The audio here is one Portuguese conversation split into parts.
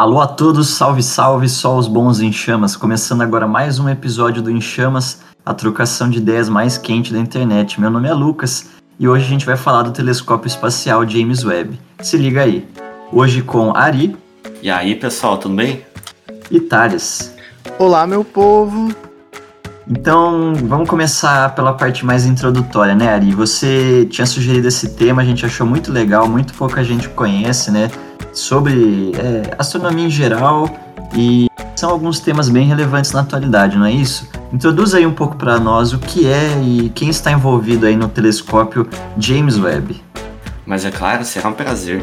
Alô a todos, salve, salve, só os bons em chamas. Começando agora mais um episódio do Em Chamas, a trocação de ideias mais quente da internet. Meu nome é Lucas e hoje a gente vai falar do telescópio espacial James Webb. Se liga aí. Hoje com Ari. E aí, pessoal, tudo bem? E Thales. Olá, meu povo. Então, vamos começar pela parte mais introdutória, né, Ari? Você tinha sugerido esse tema, a gente achou muito legal, muito pouca gente conhece, né? Sobre é, astronomia em geral e são alguns temas bem relevantes na atualidade, não é isso? Introduz aí um pouco para nós o que é e quem está envolvido aí no telescópio James Webb. Mas é claro, será um prazer.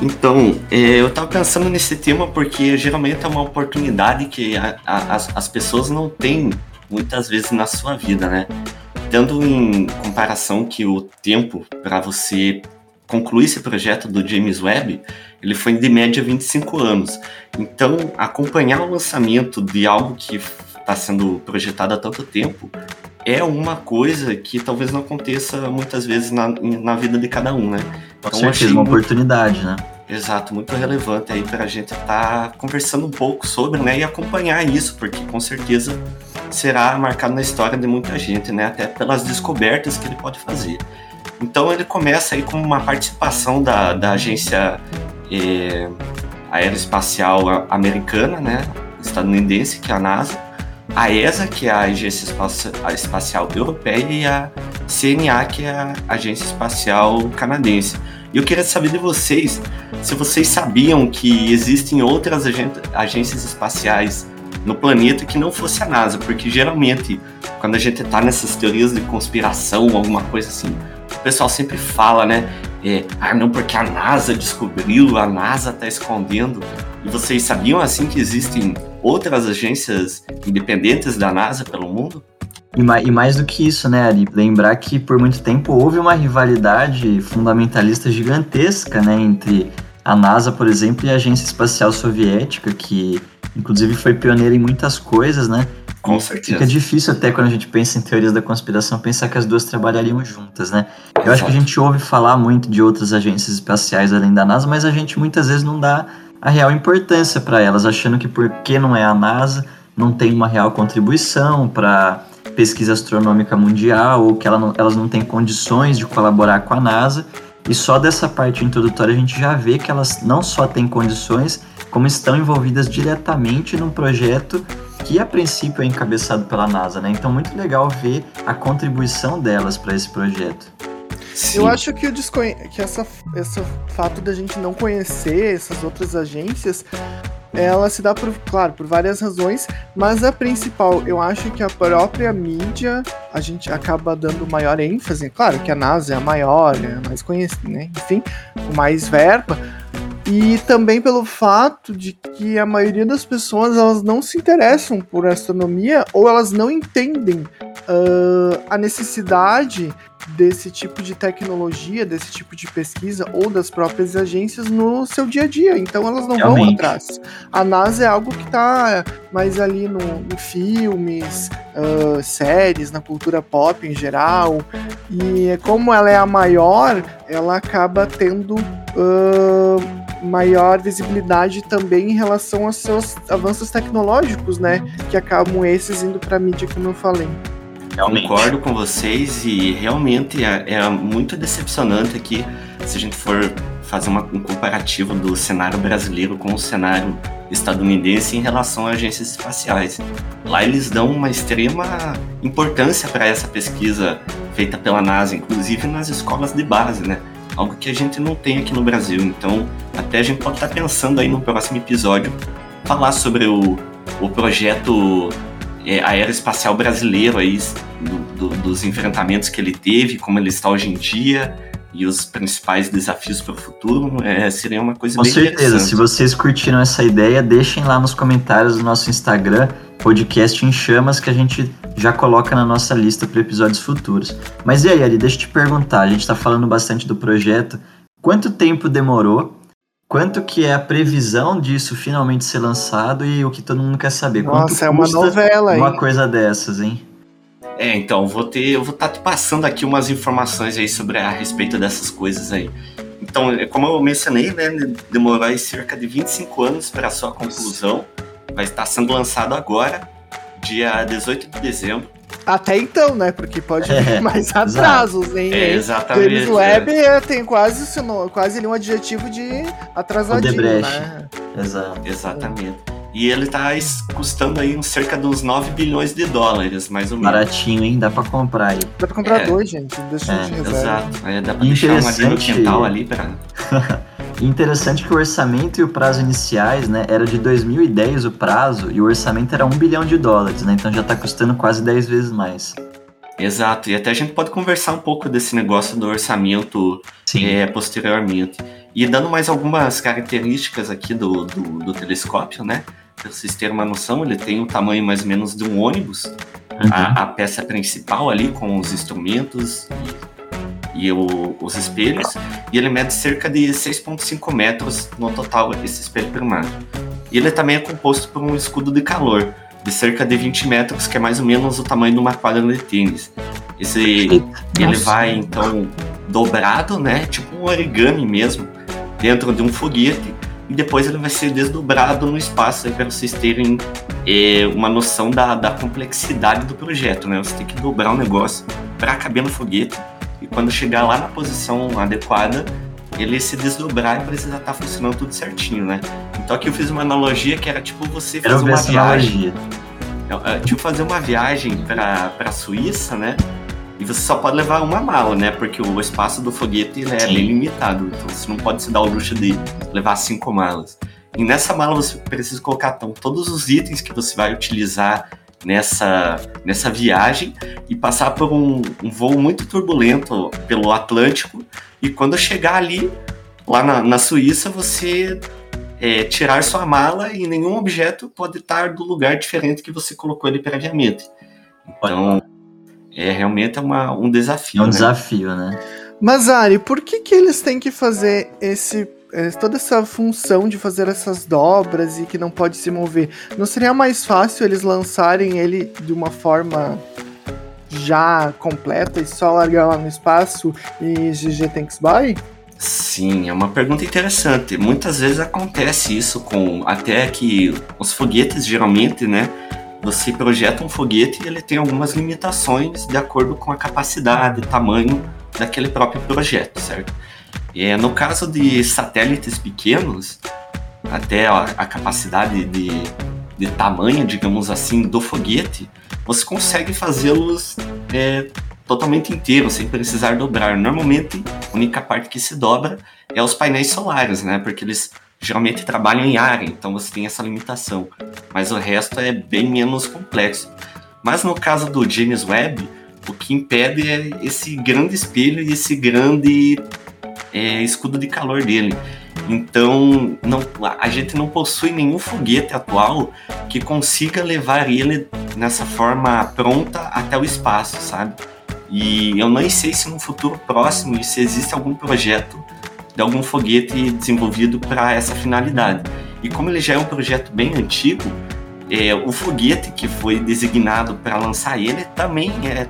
Então, é, eu estava pensando nesse tema porque geralmente é uma oportunidade que a, a, as, as pessoas não têm muitas vezes na sua vida, né? Tendo em comparação que o tempo para você concluir esse projeto do James Webb, ele foi de média 25 anos. Então, acompanhar o lançamento de algo que está sendo projetado há tanto tempo é uma coisa que talvez não aconteça muitas vezes na, na vida de cada um, né? Com então, certeza, uma muito... oportunidade, né? Exato, muito relevante aí para a gente estar tá conversando um pouco sobre, né, e acompanhar isso, porque com certeza será marcado na história de muita gente, né, até pelas descobertas que ele pode fazer. Então ele começa aí com uma participação da, da agência é, aeroespacial americana, né, estadunidense, que é a NASA, a ESA, que é a Agência Espacial Europeia, e a CNA, que é a Agência Espacial Canadense. E eu queria saber de vocês se vocês sabiam que existem outras agências espaciais no planeta que não fosse a NASA, porque geralmente quando a gente tá nessas teorias de conspiração, alguma coisa assim, o pessoal sempre fala, né? É, ah, não, porque a NASA descobriu, a NASA tá escondendo. E vocês sabiam assim que existem outras agências independentes da NASA pelo mundo? E mais, e mais do que isso, né, Ari? Lembrar que por muito tempo houve uma rivalidade fundamentalista gigantesca, né, entre a NASA, por exemplo, e a Agência Espacial Soviética, que inclusive foi pioneira em muitas coisas, né? Com certeza. Fica difícil até quando a gente pensa em teorias da conspiração pensar que as duas trabalhariam juntas, né? Eu acho que a gente ouve falar muito de outras agências espaciais além da NASA, mas a gente muitas vezes não dá a real importância para elas, achando que porque não é a NASA, não tem uma real contribuição para pesquisa astronômica mundial ou que ela não, elas não têm condições de colaborar com a NASA. E só dessa parte introdutória a gente já vê que elas não só têm condições, como estão envolvidas diretamente num projeto que a princípio é encabeçado pela NASA, né? Então muito legal ver a contribuição delas para esse projeto. Sim. Eu acho que, o desconhe... que essa, esse fato da gente não conhecer essas outras agências ela se dá por, claro, por várias razões, mas a principal, eu acho que a própria mídia, a gente acaba dando maior ênfase, claro que a NASA é a maior, é a mais conhecida, né? Enfim, com mais verba, e também pelo fato de que a maioria das pessoas elas não se interessam por astronomia ou elas não entendem uh, a necessidade desse tipo de tecnologia, desse tipo de pesquisa ou das próprias agências no seu dia a dia. Então elas não Realmente. vão atrás. A NASA é algo que está mais ali no, no filmes, uh, séries, na cultura pop em geral. E como ela é a maior, ela acaba tendo uh, maior visibilidade também em relação aos seus avanços tecnológicos, né? Que acabam esses indo para a mídia, como eu falei. Realmente. Concordo com vocês e realmente é, é, muito decepcionante aqui se a gente for fazer uma, um comparativo do cenário brasileiro com o cenário estadunidense em relação a agências espaciais. Lá eles dão uma extrema importância para essa pesquisa feita pela NASA, inclusive nas escolas de base, né? Algo que a gente não tem aqui no Brasil. Então, até a gente pode estar pensando aí no próximo episódio falar sobre o, o projeto é, aeroespacial brasileiro aí, do, do, dos enfrentamentos que ele teve, como ele está hoje em dia e os principais desafios para o futuro, é, seria uma coisa Com bem certeza, se vocês curtiram essa ideia, deixem lá nos comentários do nosso Instagram, podcast em chamas, que a gente já coloca na nossa lista para episódios futuros. Mas e aí, Ali, deixa eu te perguntar, a gente está falando bastante do projeto, quanto tempo demorou Quanto que é a previsão disso finalmente ser lançado e o que todo mundo quer saber? Nossa, Quanto é uma novela aí. Uma coisa dessas, hein? É, então, vou ter, eu vou estar tá te passando aqui umas informações aí sobre a respeito dessas coisas aí. Então, como eu mencionei, né, demorou aí cerca de 25 anos para a sua conclusão. Vai estar sendo lançado agora, dia 18 de dezembro. Até então, né? Porque pode vir é, mais atrasos, hein? É, exatamente. James Webb é. tem quase, quase um adjetivo de atrasadinho, né? Exato. Exatamente. E ele tá custando aí uns cerca de uns 9 bilhões de dólares, mais ou menos. Baratinho, hein? Dá pra comprar aí. Dá pra comprar é. dois, gente. Deixa é, de Exato. É, dá pra deixar uma linha quintal ali pra... Interessante que o orçamento e o prazo iniciais, né, era de 2010 o prazo e o orçamento era 1 bilhão de dólares, né? Então já tá custando quase 10 vezes mais. Exato, e até a gente pode conversar um pouco desse negócio do orçamento é, posteriormente. E dando mais algumas características aqui do, do, do telescópio, né? Para vocês terem uma noção, ele tem o tamanho mais ou menos de um ônibus, uhum. a, a, peça principal ali com os instrumentos e, o, os espelhos, e ele mede cerca de 6,5 metros no total, esse espelho primário. E ele também é composto por um escudo de calor, de cerca de 20 metros, que é mais ou menos o tamanho de uma quadra de tênis. Esse, ele vai, então, dobrado, né? Tipo um origami mesmo, dentro de um foguete e depois ele vai ser desdobrado no espaço para vocês terem é, uma noção da, da complexidade do projeto, né? Você tem que dobrar o um negócio para caber no foguete e quando chegar lá na posição adequada, ele se desdobrar e precisa estar tá funcionando tudo certinho, né? Então aqui eu fiz uma analogia que era tipo você fazer uma viagem. É, é, tipo fazer uma viagem para a Suíça, né? E você só pode levar uma mala, né? Porque o espaço do foguete é Sim. bem limitado. Então você não pode se dar o luxo de levar cinco malas. E nessa mala você precisa colocar então, todos os itens que você vai utilizar nessa, nessa viagem e passar por um, um voo muito turbulento pelo Atlântico. E quando chegar ali, lá na, na Suíça, você é, tirar sua mala e nenhum objeto pode estar do lugar diferente que você colocou ele previamente. Então é realmente uma, um desafio. É um né? desafio, né? Mas Ari, por que que eles têm que fazer esse é, toda essa função de fazer essas dobras e que não pode se mover? Não seria mais fácil eles lançarem ele de uma forma já completa e só largar lá no espaço e GG Thanks Bye? Sim, é uma pergunta interessante. Muitas vezes acontece isso com até que os foguetes geralmente, né, você projeta um foguete e ele tem algumas limitações de acordo com a capacidade, tamanho daquele próprio projeto, certo? E no caso de satélites pequenos, até a, a capacidade de, de tamanho, digamos assim, do foguete, você consegue fazê-los é, totalmente inteiros, sem precisar dobrar. Normalmente, a única parte que se dobra é os painéis solares, né? Porque eles geralmente trabalham em área, então você tem essa limitação. Mas o resto é bem menos complexo. Mas no caso do James Webb, o que impede é esse grande espelho e esse grande é, escudo de calor dele. Então, não, a gente não possui nenhum foguete atual que consiga levar ele nessa forma pronta até o espaço, sabe? E eu nem sei se no futuro próximo se existe algum projeto de algum foguete desenvolvido para essa finalidade. E como ele já é um projeto bem antigo, é, o foguete que foi designado para lançar ele também é,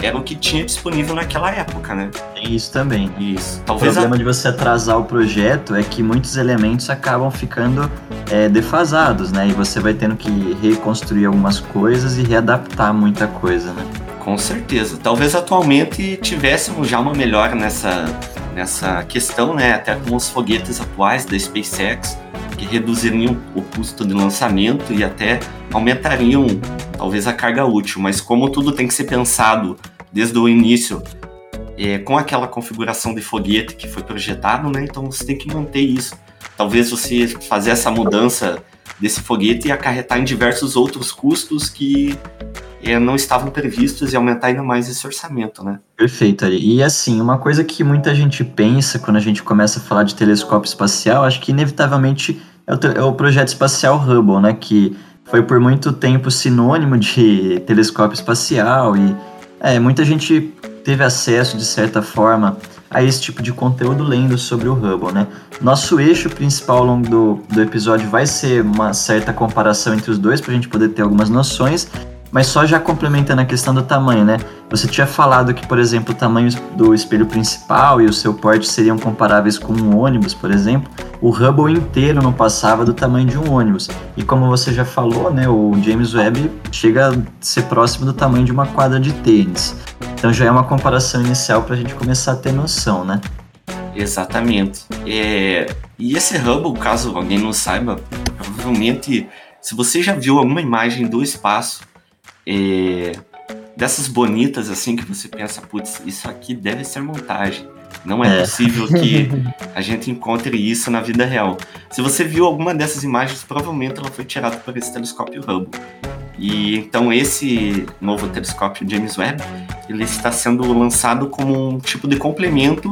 era o que tinha disponível naquela época, né? Tem isso também. Isso. Talvez o problema a... de você atrasar o projeto é que muitos elementos acabam ficando é, defasados, né? E você vai tendo que reconstruir algumas coisas e readaptar muita coisa, né? Com certeza. Talvez atualmente tivéssemos já uma melhora nessa nessa questão, né, até com os foguetes atuais da SpaceX, que reduziriam o custo de lançamento e até aumentariam talvez a carga útil, mas como tudo tem que ser pensado desde o início é, com aquela configuração de foguete que foi projetado, né, então você tem que manter isso. Talvez você fazer essa mudança desse foguete e acarretar em diversos outros custos que é, não estavam previstos e aumentar ainda mais esse orçamento, né? Perfeito, Ari. E assim, uma coisa que muita gente pensa quando a gente começa a falar de telescópio espacial, acho que inevitavelmente é o, é o projeto espacial Hubble, né? Que foi por muito tempo sinônimo de telescópio espacial e é, muita gente teve acesso, de certa forma, a esse tipo de conteúdo lendo sobre o Hubble, né? Nosso eixo principal ao longo do, do episódio vai ser uma certa comparação entre os dois, para a gente poder ter algumas noções, Mas só já complementando a questão do tamanho, né? Você tinha falado que, por exemplo, o tamanho do espelho principal e o seu porte seriam comparáveis com um ônibus, por exemplo. O Hubble inteiro não passava do tamanho de um ônibus. E como você já falou, né, o James Webb chega a ser próximo do tamanho de uma quadra de tênis. Então já é uma comparação inicial para a gente começar a ter noção, né? Exatamente. É... E esse Hubble, caso alguém não saiba, provavelmente, se você já viu alguma imagem do espaço, é, dessas bonitas assim que você pensa, putz, isso aqui deve ser montagem. Não é, é, possível que a gente encontre isso na vida real. Se você viu alguma dessas imagens, provavelmente ela foi tirada por esse telescópio Hubble. E então esse novo telescópio James Webb, ele está sendo lançado como um tipo de complemento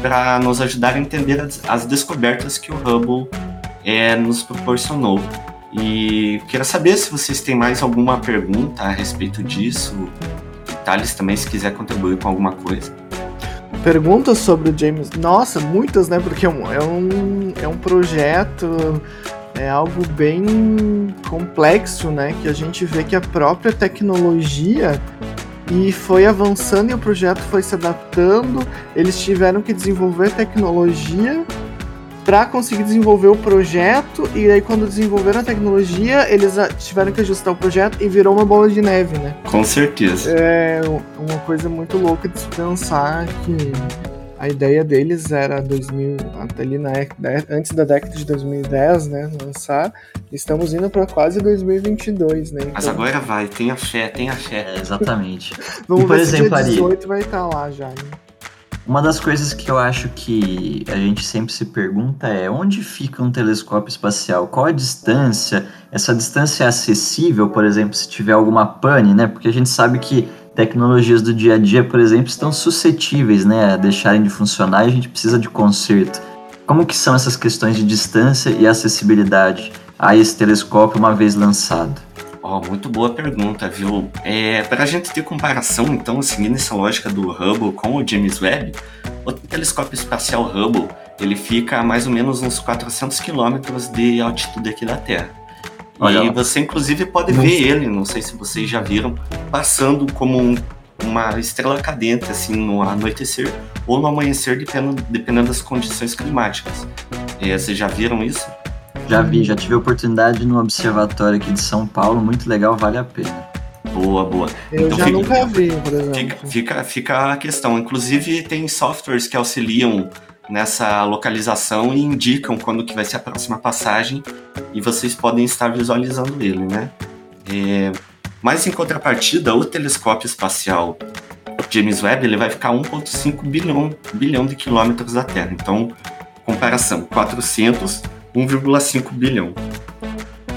para nos ajudar a entender as, as descobertas que o Hubble é, nos proporcionou. E queria saber se vocês têm mais alguma pergunta a respeito disso. Thales também, se quiser contribuir com alguma coisa. Perguntas sobre o James. Nossa, muitas, né? Porque é um, é um, é um projeto, é algo bem complexo, né? Que a gente vê que a própria tecnologia e foi avançando e o projeto foi se adaptando. Eles tiveram que desenvolver tecnologia para conseguir desenvolver o projeto e aí quando desenvolveram a tecnologia eles tiveram que ajustar o projeto e virou uma bola de neve, né? Com certeza. É uma coisa muito louca de se pensar que a ideia deles era 2000 até ali na antes da década de 2010, né, lançar. Estamos indo para quase 2022, né? Então... Mas agora vai, tenha fé, tenha fé. É, exatamente. Vamos e, por ver exemplo, se dia 18 Ari, vai estar tá lá já. Né? Uma das coisas que eu acho que a gente sempre se pergunta é onde fica um telescópio espacial? Qual a distância? Essa distância é acessível, por exemplo, se tiver alguma pane, né? Porque a gente sabe que tecnologias do dia a dia, por exemplo, estão suscetíveis, né, a deixarem de funcionar e a gente precisa de conserto. Como que são essas questões de distância e acessibilidade a esse telescópio uma vez lançado? Oh, muito boa pergunta, viu? É, para a gente ter comparação, então, seguindo essa lógica do Hubble com o James Webb, o telescópio espacial Hubble ele fica a mais ou menos uns 400 quilômetros de altitude aqui da Terra. Olha e lá. você, inclusive, pode ver ele, não sei se vocês já viram, passando como um, uma estrela cadente, assim, no anoitecer ou no amanhecer, dependendo, dependendo das condições climáticas. É, vocês já viram isso? Já vi, já tive a oportunidade no observatório aqui de São Paulo, muito legal, vale a pena. Boa, boa. Eu então, já fica, nunca vi, por exemplo. Fica, fica, fica a questão. Inclusive, tem softwares que auxiliam nessa localização e indicam quando que vai ser a próxima passagem e vocês podem estar visualizando ele, né? É, mas em contrapartida, o telescópio espacial James Webb ele vai ficar 1,5 bilhão, bilhão de quilômetros da Terra. Então, comparação, 400 1,5 bilhão.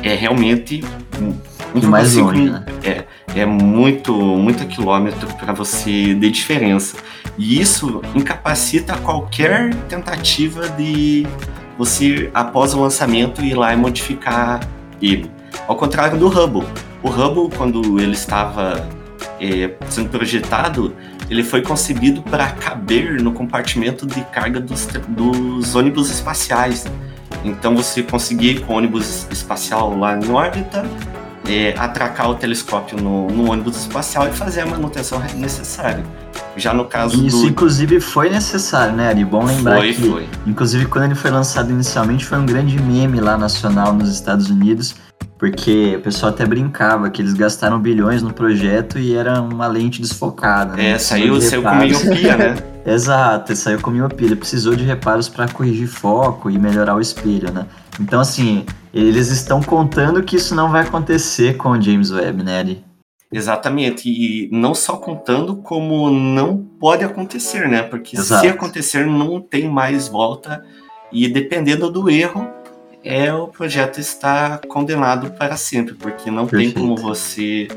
É realmente um, mais longe, né? é, é muito, muito quilômetro para você de diferença. E isso incapacita qualquer tentativa de você, após o lançamento, ir lá e modificar ele. Ao contrário do Hubble. O Hubble, quando ele estava é, sendo projetado, ele foi concebido para caber no compartimento de carga dos, dos ônibus espaciais. Então você conseguir com o ônibus espacial lá em órbita, é, atracar o telescópio no, no, ônibus espacial e fazer a manutenção necessária. Já no caso Isso, do... inclusive, foi necessário, né, Ari? Bom lembrar foi, que, foi. inclusive, quando ele foi lançado inicialmente, foi um grande meme lá nacional nos Estados Unidos, porque o pessoal até brincava que eles gastaram bilhões no projeto e era uma lente desfocada. Né? É, saiu, saiu com miopia, né? Exato, saiu com miopia. Ele precisou de reparos para corrigir foco e melhorar o espelho, né? Então, assim, eles estão contando que isso não vai acontecer com o James Webb, né, Ari? Exatamente, e não só contando, como não pode acontecer, né? Porque Exato. se acontecer, não tem mais volta, e dependendo do erro, é o projeto está condenado para sempre, porque não Perfeito. tem como você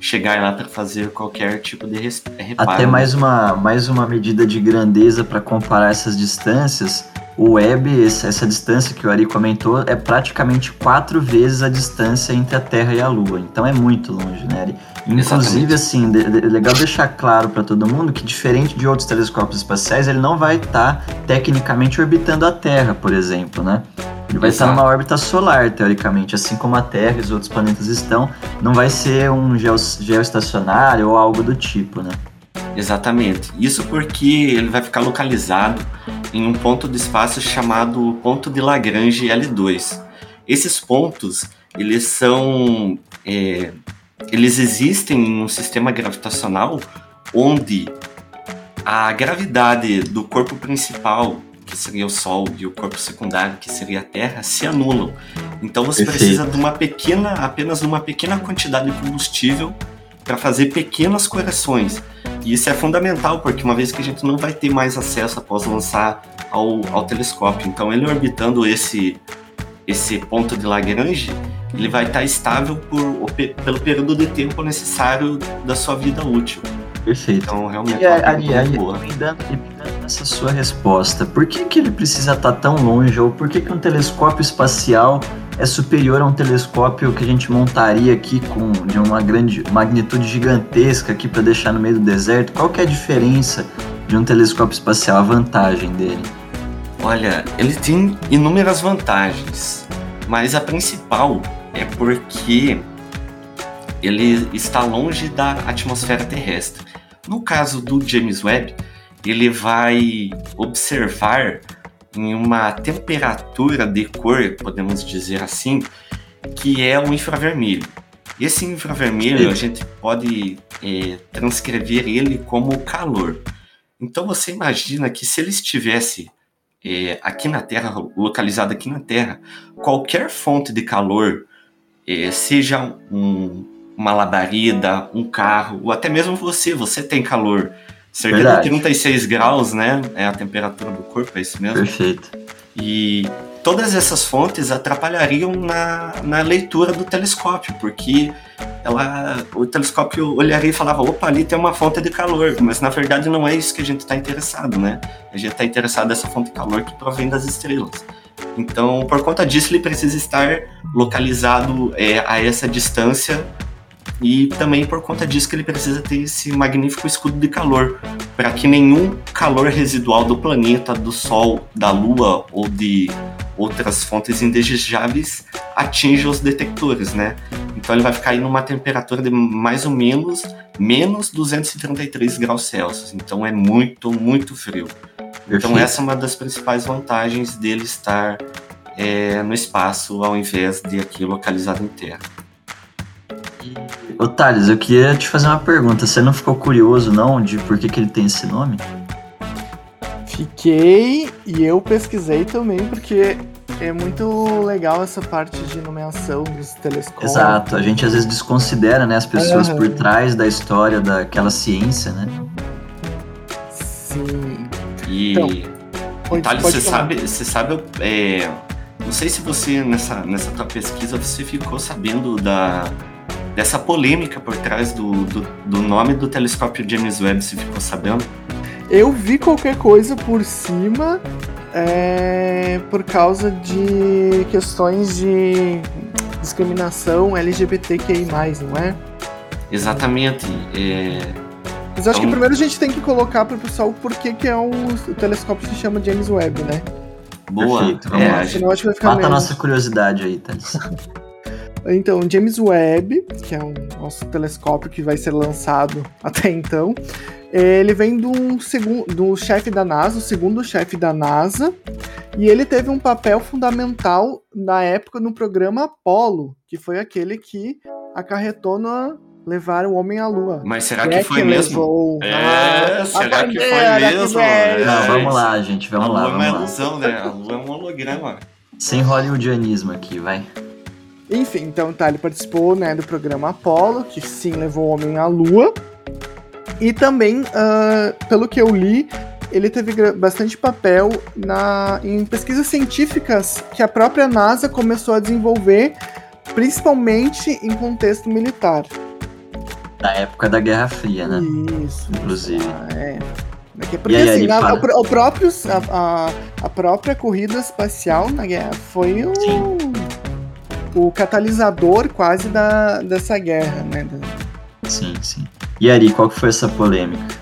chegar lá para fazer qualquer tipo de reparo. Até mais uma, mais uma medida de grandeza para comparar essas distâncias. O web, essa distância que o Ari comentou, é praticamente quatro vezes a distância entre a Terra e a Lua. Então é muito longe, né, Ari? Inclusive, Exatamente. assim, é legal deixar claro para todo mundo que, diferente de outros telescópios espaciais, ele não vai estar tá, tecnicamente orbitando a Terra, por exemplo, né? Ele vai Exato. estar numa órbita solar, teoricamente, assim como a Terra e os outros planetas estão. Não vai ser um geo, geoestacionário ou algo do tipo, né? Exatamente. Isso porque ele vai ficar localizado em um ponto do espaço chamado ponto de Lagrange L2. Esses pontos, eles são, é, eles existem em um sistema gravitacional onde a gravidade do corpo principal, que seria o Sol, e o corpo secundário, que seria a Terra, se anulam. Então você Perfeito. precisa de uma pequena, apenas de uma pequena quantidade de combustível para fazer pequenas correções. E isso é fundamental, porque uma vez que a gente não vai ter mais acesso após lançar ao, ao telescópio. Então, ele orbitando esse, esse ponto de Lagrange, ele vai estar estável por, pelo período de tempo necessário da sua vida útil. Perfeito. Então, realmente, é uma ali, ali, essa sua resposta, por que, que ele precisa estar tão longe? Ou por que, que um telescópio espacial é superior a um telescópio que a gente montaria aqui com de uma grande magnitude gigantesca aqui para deixar no meio do deserto? Qual que é a diferença de um telescópio espacial, a vantagem dele? Olha, ele tem inúmeras vantagens, mas a principal é porque ele está longe da atmosfera terrestre. No caso do James Webb, ele vai observar em uma temperatura de cor, podemos dizer assim, que é o infravermelho. Esse infravermelho a gente pode é, transcrever ele como calor. Então você imagina que se ele estivesse é, aqui na Terra, localizado aqui na Terra, qualquer fonte de calor, é, seja um, uma labareda, um carro, ou até mesmo você, você tem calor. Cerca Verdade. de 36 graus, né? É a temperatura do corpo, é isso mesmo? Perfeito. E todas essas fontes atrapalhariam na, na leitura do telescópio, porque ela, o telescópio olharia e falava, opa, ali tem uma fonte de calor, mas na verdade não é isso que a gente está interessado, né? A gente está interessado nessa fonte de calor que provém das estrelas. Então, por conta disso, ele precisa estar localizado é, a essa distância e também por conta disso que ele precisa ter esse magnífico escudo de calor, para que nenhum calor residual do planeta, do Sol, da Lua ou de outras fontes indesejáveis atinja os detectores, né? Então ele vai ficar aí numa temperatura de mais ou menos menos 233 graus Celsius. Então é muito, muito frio. Então essa é uma das principais vantagens dele estar é, no espaço ao invés de aqui localizado em Terra. Ô Thales, eu queria te fazer uma pergunta. Você não ficou curioso, não, de por que, que ele tem esse nome? Fiquei e eu pesquisei também, porque é muito legal essa parte de nomeação dos telescópios. Exato, a gente às vezes desconsidera né, as pessoas uhum. por trás da história daquela ciência, né? Sim. E, então, Thales, você sabe, você sabe é, não sei se você, nessa, nessa tua pesquisa, você ficou sabendo da, dessa polêmica por trás do, do, do nome do telescópio James Webb, se ficou sabendo? Eu vi qualquer coisa por cima é, por causa de questões de discriminação LGBTQI+, não é? Exatamente. É... Mas acho então... que primeiro a gente tem que colocar para o pessoal por que, que é o, o telescópio se chama James Webb, né? Boa. Perfeito, vamos é, lá. Senão acho que vai ficar Mata menos... a nossa curiosidade aí, Thales. Então, James Webb, que é o nosso telescópio que vai ser lançado até então, ele vem do, segundo, do chefe da NASA, o segundo chefe da NASA, e ele teve um papel fundamental na época no programa Apollo, que foi aquele que acarretou na levar o homem à Lua. Mas será que, é que foi que mesmo? É, ah, será que foi mesmo? É, Não, vamos lá, gente, vamos a lá. A Lua é uma ilusão, né? A Lua é um holograma. Sem hollywoodianismo aqui, vai. Enfim, então tá, ele participou né, do programa Apollo, que sim levou o homem à Lua. E também, uh, pelo que eu li, ele teve bastante papel na, em pesquisas científicas que a própria NASA começou a desenvolver, principalmente em contexto militar. Na época da Guerra Fria, né? Isso. Inclusive. Ah, é. Porque aí, assim, a, o, o próprio, a, a, a, própria corrida espacial na guerra foi o. Sim o catalisador quase da, dessa guerra, né? Sim, sim. E Ari, qual que foi essa polêmica?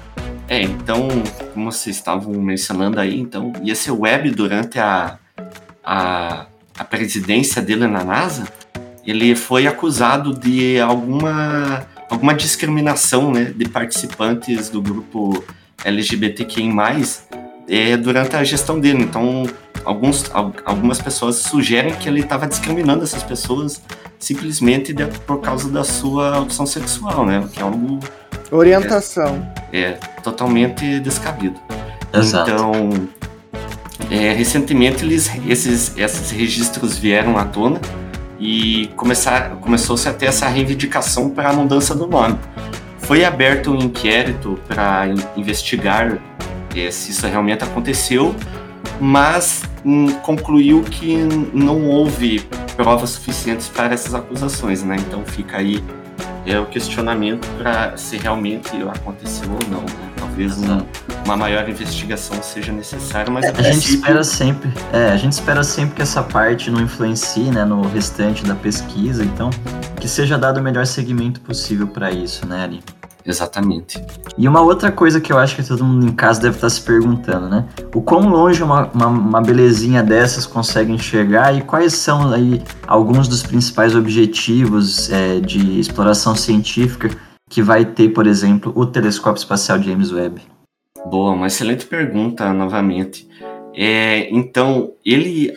É, então, como vocês estavam mencionando aí, então, ia ser web durante a, a a presidência dele na NASA, ele foi acusado de alguma, alguma discriminação né, de participantes do grupo LGBTQI+, é, durante a gestão dele. Então, alguns, algumas pessoas sugerem que ele estava discriminando essas pessoas simplesmente de, por causa da sua opção sexual, né? Que é algo... Orientação. É, é totalmente descabido. Exato. Então, é, recentemente eles, esses, esses registros vieram à tona e começar, começou-se a ter essa reivindicação para a mudança do nome. Foi aberto um inquérito para investigar se isso realmente aconteceu, mas hum, concluiu que não houve provas suficientes para essas acusações, né? Então fica aí é o questionamento para se realmente aconteceu ou não. Né? Talvez uma, uma, maior investigação seja necessária, mas é, a gente espera sempre, é, a gente espera sempre que essa parte não influencie, né, no restante da pesquisa, então que seja dado o melhor segmento possível para isso, né, Ali? Exatamente. E uma outra coisa que eu acho que todo mundo em casa deve estar se perguntando, né? O quão longe uma, uma, uma belezinha dessas consegue enxergar e quais são aí alguns dos principais objetivos é, de exploração científica que vai ter, por exemplo, o telescópio espacial James Webb? Boa, uma excelente pergunta novamente. É, então, ele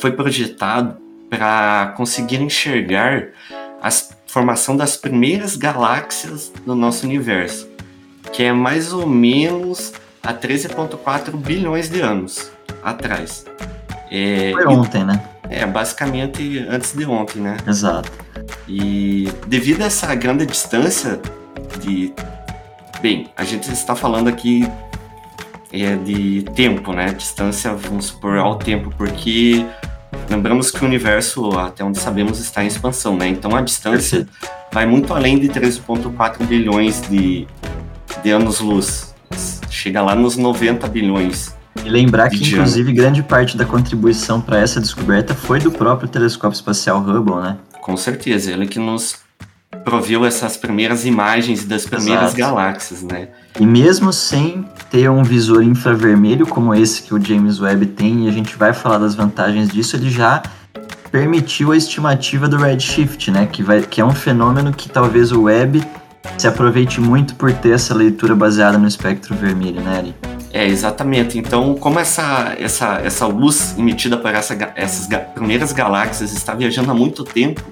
foi projetado para conseguir enxergar as formação das primeiras galáxias do nosso universo, que é mais ou menos há 13,4 bilhões de anos atrás. É, Foi ontem, né? É, basicamente antes de ontem, né? Exato. E devido a essa grande distância de. Bem, a gente está falando aqui é, de tempo, né? Distância, vamos supor, ao tempo, porque Lembramos que o universo, até onde sabemos, está em expansão, né? Então a distância vai muito além de 13,4 bilhões de, de anos-luz. Chega lá nos 90 bilhões. E lembrar que, inclusive, grande parte da contribuição para essa descoberta foi do próprio telescópio espacial Hubble, né? Com certeza, ele que nos proveu essas primeiras imagens das primeiras Exato. galáxias, né? E mesmo sem ter um visor infravermelho como esse que o James Webb tem, e a gente vai falar das vantagens disso, ele já permitiu a estimativa do redshift, né? Que, vai, que é um fenômeno que talvez o Webb se aproveite muito por ter essa leitura baseada no espectro vermelho, né, Ari? É, exatamente. Então, como essa, essa, essa luz emitida por essa, essas primeiras galáxias está viajando há muito tempo,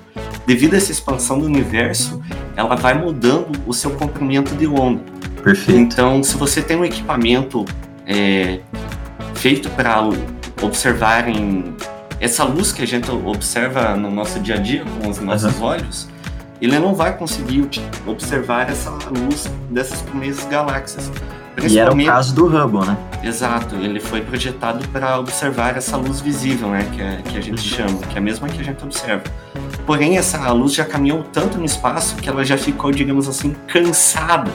devido a essa expansão do universo, ela vai mudando o seu comprimento de onda. Perfeito. Então, se você tem um equipamento é, feito para observarem essa luz que a gente observa no nosso dia a dia com os nossos uhum. olhos, ele não vai conseguir observar essa luz dessas primeiras galáxias. E era o caso do Hubble, né? Exato, ele foi projetado para observar essa luz visível, né? Que, é, que a gente uhum. chama, que é a mesma que a gente observa. Porém, essa luz já caminhou tanto no espaço que ela já ficou, digamos assim, cansada.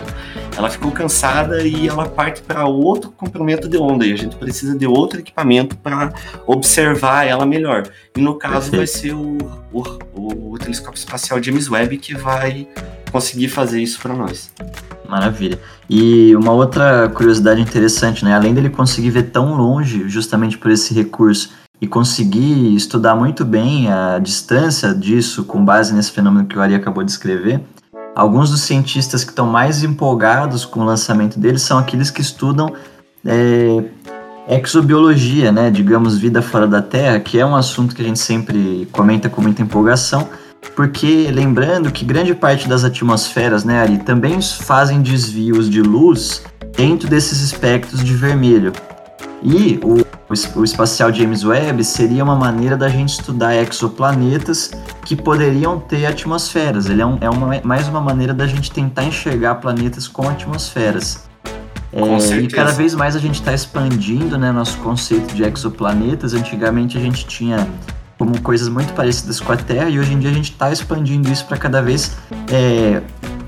Ela ficou cansada e ela parte para outro comprimento de onda. E a gente precisa de outro equipamento para observar ela melhor. E no caso Perfeito. vai ser o, o, o telescópio espacial James Webb que vai conseguir fazer isso para nós. Maravilha. E uma outra curiosidade interessante, né? Além dele conseguir ver tão longe, justamente por esse recurso, e conseguir estudar muito bem a distância disso com base nesse fenômeno que o Ari acabou de escrever, alguns dos cientistas que estão mais empolgados com o lançamento dele são aqueles que estudam é, exobiologia, né, digamos, vida fora da Terra, que é um assunto que a gente sempre comenta com muita empolgação, porque lembrando que grande parte das atmosferas, né, Ari, também fazem desvios de luz dentro desses espectros de vermelho. E o, o espacial James Webb seria uma maneira da gente estudar exoplanetas que poderiam ter atmosferas. Ele é, um, é uma, mais uma maneira da gente tentar enxergar planetas com atmosferas. É, e cada vez mais a gente está expandindo né, nosso conceito de exoplanetas. Antigamente a gente tinha como coisas muito parecidas com a Terra e hoje em dia a gente está expandindo isso para cada vez é,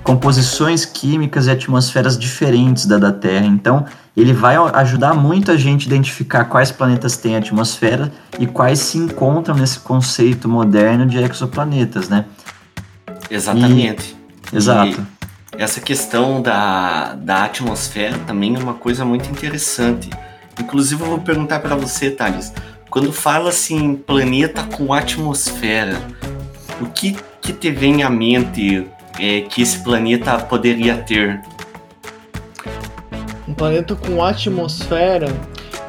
composições químicas e atmosferas diferentes da da Terra. Então ele vai ajudar muito a gente a identificar quais planetas têm atmosfera e quais se encontram nesse conceito moderno de exoplanetas, né? Exatamente. E, exato. E essa questão da, da atmosfera também é uma coisa muito interessante. Inclusive, eu vou perguntar para você, Thales, quando fala assim planeta com atmosfera, o que que te vem à mente é, que esse planeta poderia ter? Um planeta com atmosfera.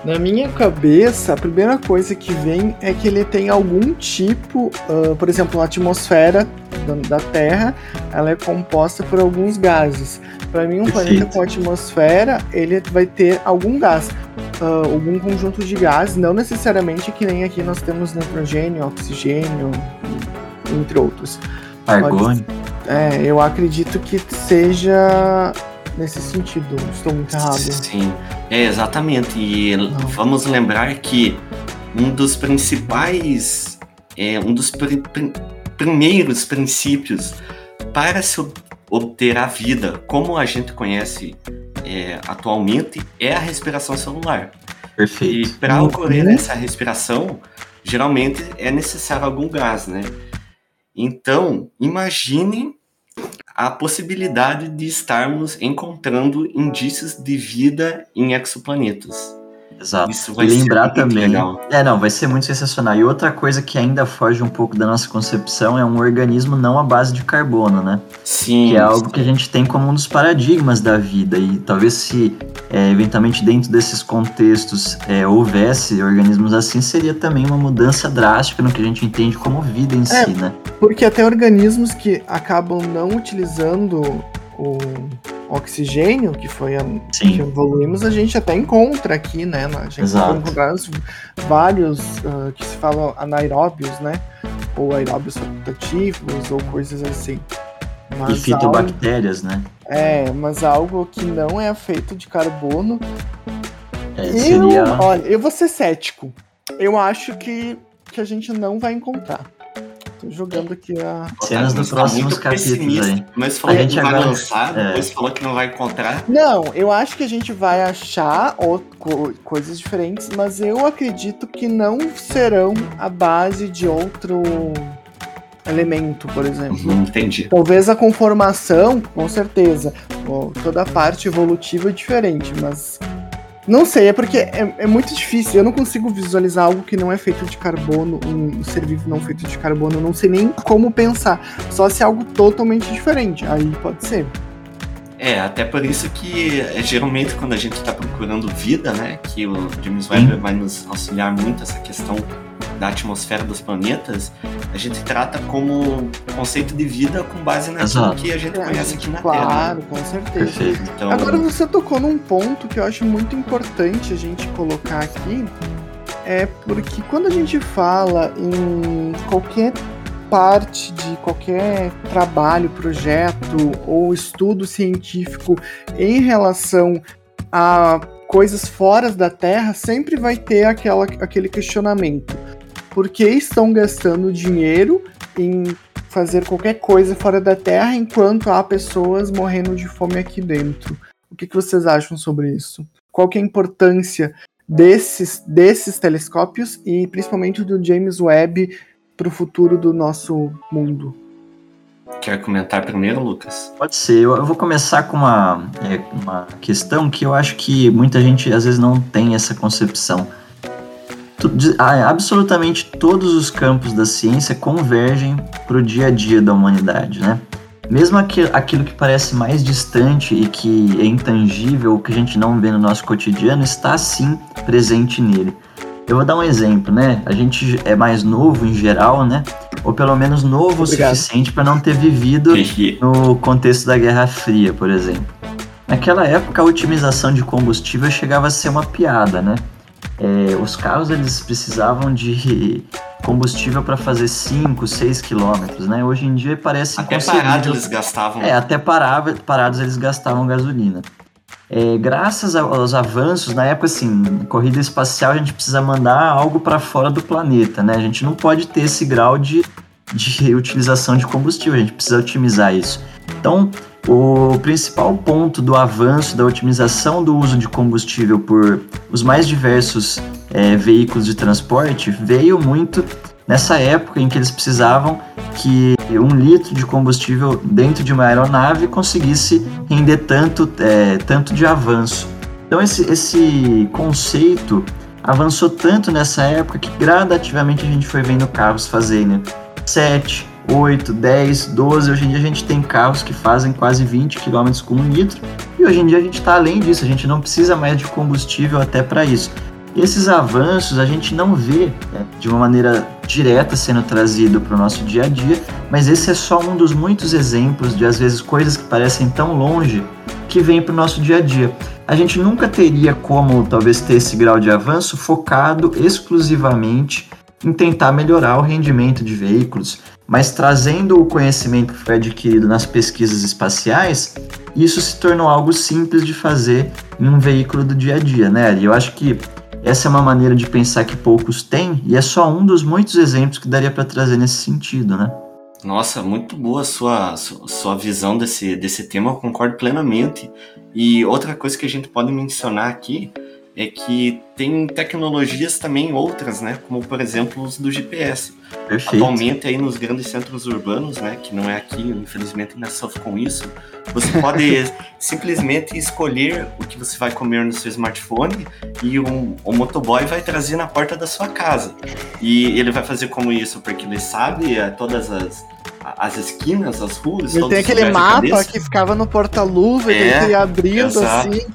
Na minha cabeça, a primeira coisa que vem é que ele tem algum tipo, uh, por exemplo, a atmosfera da Terra, ela é composta por alguns gases. Para mim, um Perfeito. planeta com atmosfera, ele vai ter algum gás, uh, algum conjunto de gases, não necessariamente que nem aqui nós temos nitrogênio, oxigênio, entre outros. Argônio. É, eu acredito que seja nesse sentido. Estou muito errado. Sim, é exatamente. E Não. vamos lembrar que um dos principais, é, um dos pr pr primeiros princípios para se obter a vida como a gente conhece é, atualmente é a respiração celular. Perfeito. E para ocorrer essa respiração, geralmente é necessário algum gás, né? Então, imagine a possibilidade de estarmos encontrando indícios de vida em exoplanetas. Exato. Isso vai e lembrar também. Legal. É, não, vai ser muito sensacional. E outra coisa que ainda foge um pouco da nossa concepção é um organismo não à base de carbono, né? Sim. Que é algo que a gente tem como um dos paradigmas da vida. E talvez se é, eventualmente dentro desses contextos é, houvesse organismos assim, seria também uma mudança drástica no que a gente entende como vida em é, si, né? Porque até organismos que acabam não utilizando o oxigênio, que foi a que evoluímos, a gente até encontra aqui, né? A gente Exato. encontrar vários uh, que se falam anaeróbios, né? Ou aeróbios facultativos, ou coisas assim. Mas e fitobactérias, algo, né? É, mas algo que não é feito de carbono. É, seria... eu, olha, eu vou ser cético. Eu acho que, que a gente não vai encontrar. Jogando aqui a. Cenas dos próximos capítulos aí. Mas falou a gente que vai agora... lançar, é. depois falou que não vai encontrar. Não, eu acho que a gente vai achar co coisas diferentes, mas eu acredito que não serão a base de outro elemento, por exemplo. Uhum, entendi. Talvez a conformação, com certeza. Toda a parte evolutiva é diferente, mas não sei, é porque é, é, muito difícil. Eu não consigo visualizar algo que não é feito de carbono, um ser vivo não feito de carbono. Eu não sei nem como pensar. Só se é algo totalmente diferente. Aí pode ser. É, até por isso que é, geralmente quando a gente está procurando vida, né, que o James Webb vai nos auxiliar muito essa questão da atmosfera dos planetas, a gente trata como conceito de vida com base naquilo Exato. que a gente conhece aqui na claro, Terra. Claro, com certeza. Então... Agora você tocou num ponto que eu acho muito importante a gente colocar aqui, é porque quando a gente fala em qualquer parte de qualquer trabalho, projeto ou estudo científico em relação a coisas fora da Terra, sempre vai ter aquela, aquele questionamento por que estão gastando dinheiro em fazer qualquer coisa fora da Terra enquanto há pessoas morrendo de fome aqui dentro. O que, que vocês acham sobre isso? Qual que é a importância desses, desses telescópios e principalmente do James Webb para o futuro do nosso mundo? Quer comentar primeiro, Lucas? Pode ser. Eu, vou começar com uma, é, uma questão que eu acho que muita gente às vezes não tem essa concepção absolutamente todos os campos da ciência convergem para o dia a dia da humanidade, né? Mesmo aquilo que parece mais distante e que é intangível, o que a gente não vê no nosso cotidiano, está sim presente nele. Eu vou dar um exemplo, né? A gente é mais novo em geral, né? Ou pelo menos novo Obrigado. o suficiente para não ter vivido no contexto da Guerra Fria, por exemplo. Naquela época, a otimização de combustível chegava a ser uma piada, né? É, os carros eles precisavam de combustível para fazer 5, 6 quilômetros, né? Hoje em dia parece Até parados eles gastavam. É, até parava, parados eles gastavam gasolina. É, graças aos avanços, na época, assim, corrida espacial, a gente precisa mandar algo para fora do planeta, né? A gente não pode ter esse grau de, de utilização de combustível, a gente precisa otimizar isso. Então, o principal ponto do avanço da otimização do uso de combustível por os mais diversos é, veículos de transporte veio muito nessa época em que eles precisavam que um litro de combustível dentro de uma aeronave conseguisse render tanto, é, tanto de avanço. Então esse, esse conceito avançou tanto nessa época que gradativamente a gente foi vendo carros fazendo 7, 8, 10, 12. Hoje em dia a gente tem carros que fazem quase 20 km com um litro. E hoje em dia a gente está além disso, a gente não precisa mais de combustível até para isso. Esses avanços a gente não vê né, de uma maneira direta sendo trazido para o nosso dia a dia, mas esse é só um dos muitos exemplos de às vezes coisas que parecem tão longe que vêm para o nosso dia a dia. A gente nunca teria como talvez ter esse grau de avanço focado exclusivamente em tentar melhorar o rendimento de veículos, mas trazendo o conhecimento que foi adquirido nas pesquisas espaciais, isso se tornou algo simples de fazer em um veículo do dia a dia, né? E eu acho que essa é uma maneira de pensar que poucos têm e é só um dos muitos exemplos que daria para trazer nesse sentido, né? Nossa, muito boa sua, sua visão desse, desse tema, eu concordo plenamente. E outra coisa que a gente pode mencionar aqui é que tem tecnologias também outras, né? Como por exemplo os do GPS. Perfeito. Atualmente aí nos grandes centros urbanos, né? Que não é aqui, infelizmente ainda sofre com isso. Você pode simplesmente escolher o que você vai comer no seu smartphone e um, o motoboy vai trazer na porta da sua casa. E ele vai fazer como isso porque ele sabe é, todas as as esquinas, as ruas. Ele tem aquele mapa que ficava no porta-luva é, que ia abrindo exato. assim.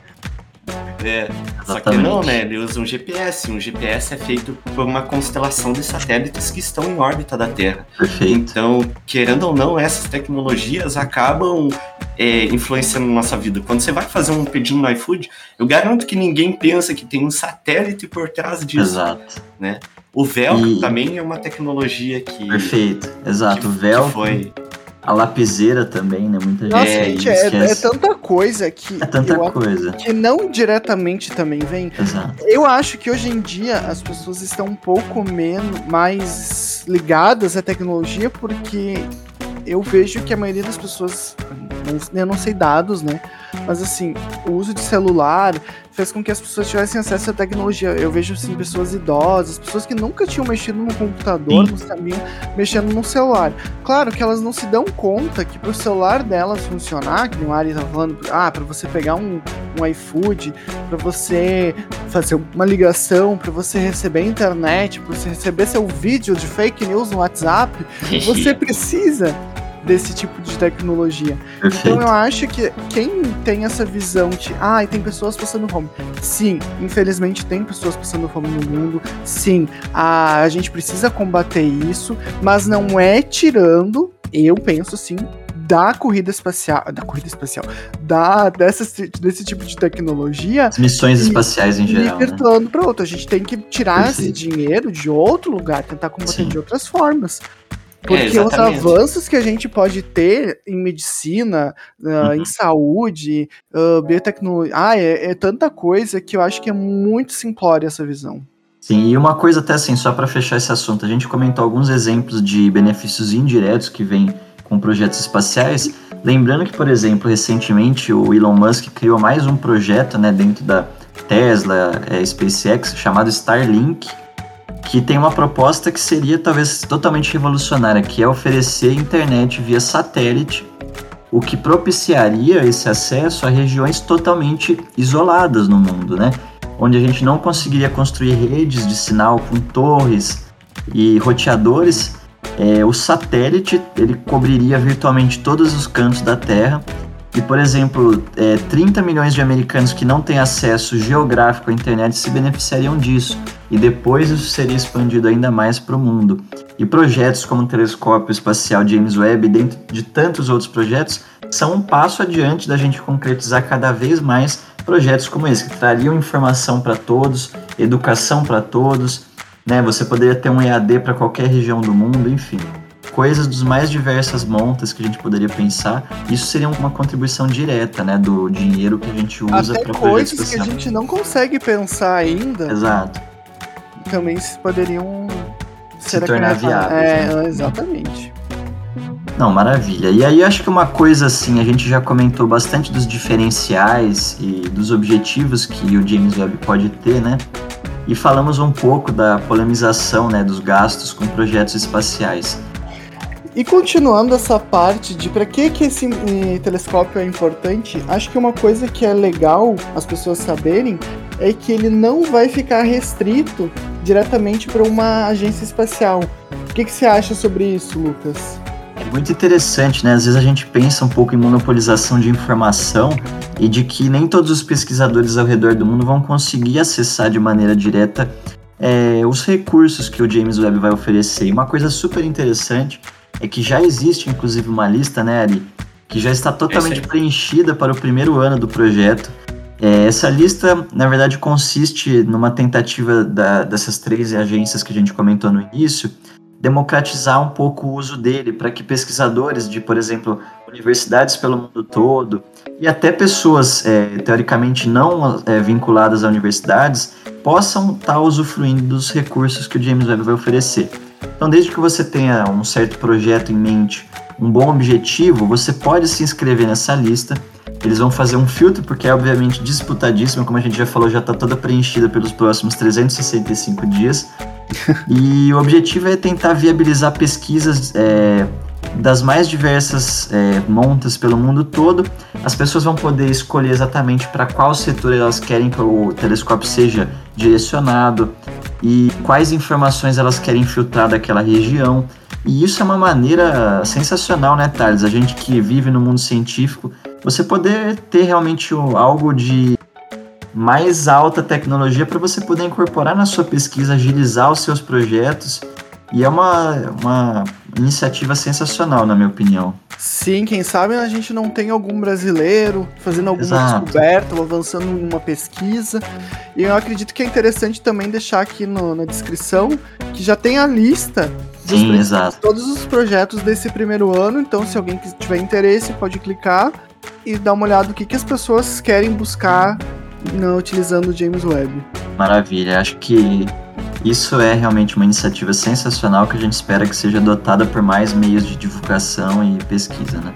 É, só que não, né? Ele usa um GPS. Um GPS é feito por uma constelação de satélites que estão em órbita da Terra. Perfeito. Então, querendo ou não, essas tecnologias acabam é, influenciando nossa vida. Quando você vai fazer um pedido no iFood, eu garanto que ninguém pensa que tem um satélite por trás disso. Exato. Né? O Velcro e... também é uma tecnologia que. Perfeito, exato. Que, o Velcro. foi a lapiseira também, né? Muita Nossa, gente, é, é, tanta coisa que. É tanta coisa. Que não diretamente também vem. Exato. Eu acho que hoje em dia as pessoas estão um pouco menos mais ligadas à tecnologia porque eu vejo que a maioria das pessoas, eu não sei dados, né? Mas assim, o uso de celular fez com que as pessoas tivessem acesso à tecnologia. Eu vejo assim, pessoas idosas, pessoas que nunca tinham mexido no computador, não sabiam mexendo no celular. Claro que elas não se dão conta que para o celular delas funcionar, que o Ari tá falando, ah, para você pegar um, um iFood, para você fazer uma ligação, para você receber internet, para você receber seu vídeo de fake news no WhatsApp, você precisa desse tipo de tecnologia. Perfeito. Então eu acho que quem tem essa visão de, ah, tem pessoas passando fome. Sim, infelizmente tem pessoas passando fome no mundo. Sim, a, a gente precisa combater isso, mas não é tirando, eu penso assim, da corrida espacial, da corrida espacial, da dessa, desse tipo de tecnologia, As missões e, espaciais em geral, e né? para outro. A gente tem que tirar Perfeito. esse dinheiro de outro lugar, tentar combater Sim. de outras formas. Porque é, os avanços que a gente pode ter em medicina, uh, uhum. em saúde, uh, biotecnologia, ah, é, é, tanta coisa que eu acho que é muito simplória essa visão. Sim, e uma coisa até assim, só para fechar esse assunto, a gente comentou alguns exemplos de benefícios indiretos que vêm com projetos espaciais, lembrando que, por exemplo, recentemente o Elon Musk criou mais um projeto, né, dentro da Tesla, é, SpaceX, chamado Starlink, que tem uma proposta que seria talvez totalmente revolucionária, que é oferecer internet via satélite, o que propiciaria esse acesso a regiões totalmente isoladas no mundo, né? Onde a gente não conseguiria construir redes de sinal com torres e roteadores. É, o satélite ele cobriria virtualmente todos os cantos da Terra e, por exemplo, é, 30 milhões de americanos que não têm acesso geográfico à internet se beneficiariam disso, e depois isso seria expandido ainda mais para o mundo. E projetos como o telescópio espacial James Webb, dentro de tantos outros projetos, são um passo adiante da gente concretizar cada vez mais projetos como esse, que trariam informação para todos, educação para todos, né? Você poderia ter um EAD para qualquer região do mundo, enfim coisas dos mais diversas montas que a gente poderia pensar. Isso seria uma contribuição direta, né, do dinheiro que a gente usa para coisas que a gente não consegue pensar ainda. Exato. Também poderiam se tornar viáveis. É, né? exatamente. Não, maravilha. E aí acho que uma coisa assim, a gente já comentou bastante dos diferenciais e dos objetivos que o James Webb pode ter, né? E falamos um pouco da polemização, né, dos gastos com projetos espaciais. E continuando essa parte de para que, que esse eh, telescópio é importante, acho que uma coisa que é legal as pessoas saberem é que ele não vai ficar restrito diretamente para uma agência espacial. O que, que você acha sobre isso, Lucas? É muito interessante, né? Às vezes a gente pensa um pouco em monopolização de informação e de que nem todos os pesquisadores ao redor do mundo vão conseguir acessar de maneira direta é, os recursos que o James Webb vai oferecer. E uma coisa super interessante é que já existe, inclusive, uma lista, né, Ari, que já está totalmente preenchida para o primeiro ano do projeto. É, essa lista, na verdade, consiste numa tentativa da, dessas três agências que a gente comentou no início democratizar um pouco o uso dele para que pesquisadores de, por exemplo, universidades pelo mundo todo e até pessoas é, teoricamente não é, vinculadas a universidades possam estar tá usufruindo dos recursos que o James Webb vai oferecer. Então, desde que você tenha um certo projeto em mente, um bom objetivo, você pode se inscrever nessa lista. Eles vão fazer um filtro, porque é obviamente disputadíssima, como a gente já falou, já está toda preenchida pelos próximos 365 dias e o objetivo é tentar viabilizar pesquisas é, das mais diversas é, montas pelo mundo todo. As pessoas vão poder escolher exatamente para qual setor elas querem que o telescópio seja direcionado e quais informações elas querem filtrar daquela região. E isso é uma maneira sensacional, né, Thales? A gente que vive no mundo científico, você poder ter realmente algo de mais alta tecnologia para você poder incorporar na sua pesquisa, agilizar os seus projetos. E é uma, uma iniciativa sensacional, na minha opinião. Sim, quem sabe a gente não tem algum brasileiro fazendo alguma Exato. descoberta ou avançando em uma pesquisa. E eu acredito que é interessante também deixar aqui no, na descrição que já tem a lista de todos os projetos desse primeiro ano. Então, se alguém tiver interesse, pode clicar e dar uma olhada no que, que as pessoas querem buscar não utilizando o James Webb. Maravilha, acho que isso é realmente uma iniciativa sensacional que a gente espera que seja adotada por mais meios de divulgação e pesquisa, né?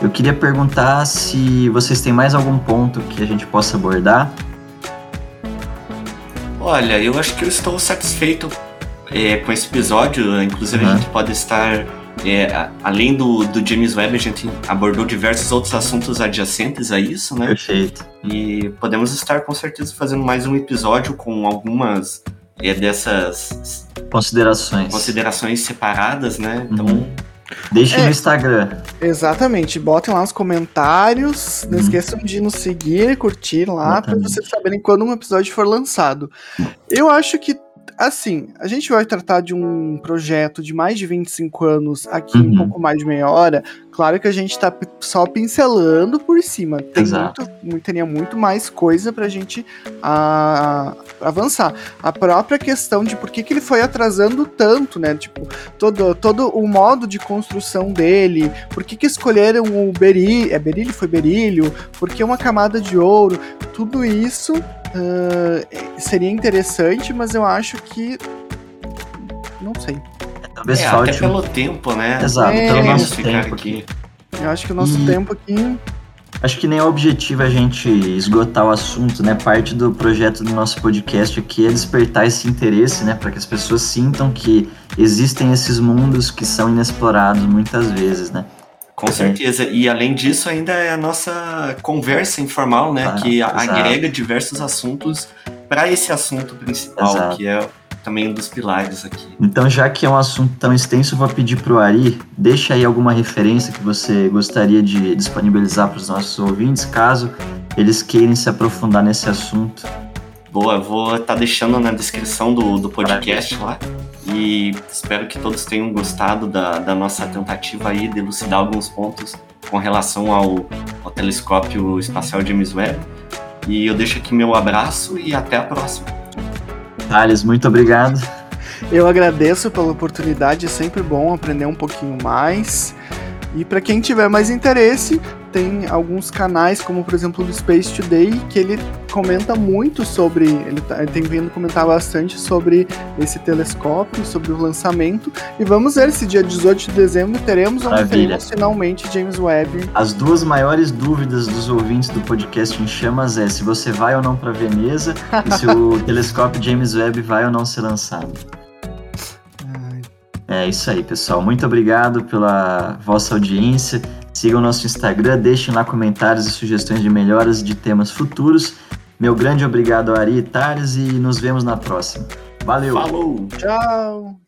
Eu queria perguntar se vocês têm mais algum ponto que a gente possa abordar. Olha, eu acho que eu estou satisfeito é, com esse episódio. Inclusive, uhum. a gente pode estar é, além do, do James Webb, a gente abordou diversos outros assuntos adjacentes a isso, né? Perfeito. E podemos estar com certeza fazendo mais um episódio com algumas é, dessas considerações considerações separadas, né? Então. Uhum. Deixe é, no Instagram. Exatamente. Botem lá nos comentários. Não uhum. esqueçam de nos seguir, curtir lá, para vocês saberem quando um episódio for lançado. Eu acho que assim, a gente vai tratar de um projeto de mais de 25 anos aqui uhum. em pouco mais de meia hora. Claro que a gente tá só pincelando por cima. Tem muito, muito, teria muito mais coisa pra gente a, avançar. A própria questão de por que, que ele foi atrasando tanto, né? Tipo, todo, todo o modo de construção dele, por que, que escolheram o berílio, é berílio, foi berílio, por que uma camada de ouro, tudo isso Uh, seria interessante, mas eu acho que. Não sei. Talvez é, falte. Até pelo tempo, né? Exato, é, pelo nosso tempo aqui. Eu acho que o nosso e... tempo aqui. Acho que nem é o objetivo a gente esgotar o assunto, né? Parte do projeto do nosso podcast aqui é despertar esse interesse, né? Para que as pessoas sintam que existem esses mundos que são inexplorados muitas vezes, né? Com certeza. E além disso, ainda é a nossa conversa informal, né? Ah, que exato. agrega diversos assuntos para esse assunto principal, exato. que é também um dos pilares aqui. Então, já que é um assunto tão extenso, eu vou pedir para o Ari, deixa aí alguma referência que você gostaria de disponibilizar para os nossos ouvintes, caso eles queiram se aprofundar nesse assunto. Boa, vou estar tá deixando na descrição do, do podcast lá e espero que todos tenham gostado da, da nossa tentativa aí de elucidar alguns pontos com relação ao, ao telescópio espacial James Webb. E eu deixo aqui meu abraço e até a próxima. Thales, muito obrigado. Eu agradeço pela oportunidade, é sempre bom aprender um pouquinho mais. E para quem tiver mais interesse, tem alguns canais, como por exemplo o Space Today, que ele comenta muito sobre. Ele, tá, ele tem vindo comentar bastante sobre esse telescópio, sobre o lançamento. E vamos ver se dia 18 de dezembro teremos ou não teremos finalmente James Webb. As duas maiores dúvidas dos ouvintes do podcast em chamas é se você vai ou não para Veneza e se o telescópio James Webb vai ou não ser lançado. É, É isso aí, pessoal. Muito obrigado pela vossa audiência. Sigam nosso Instagram, deixem lá comentários e sugestões de melhoras de temas futuros. Meu grande obrigado, Ari e Thales, e nos vemos na próxima. Valeu! Falou! Tchau!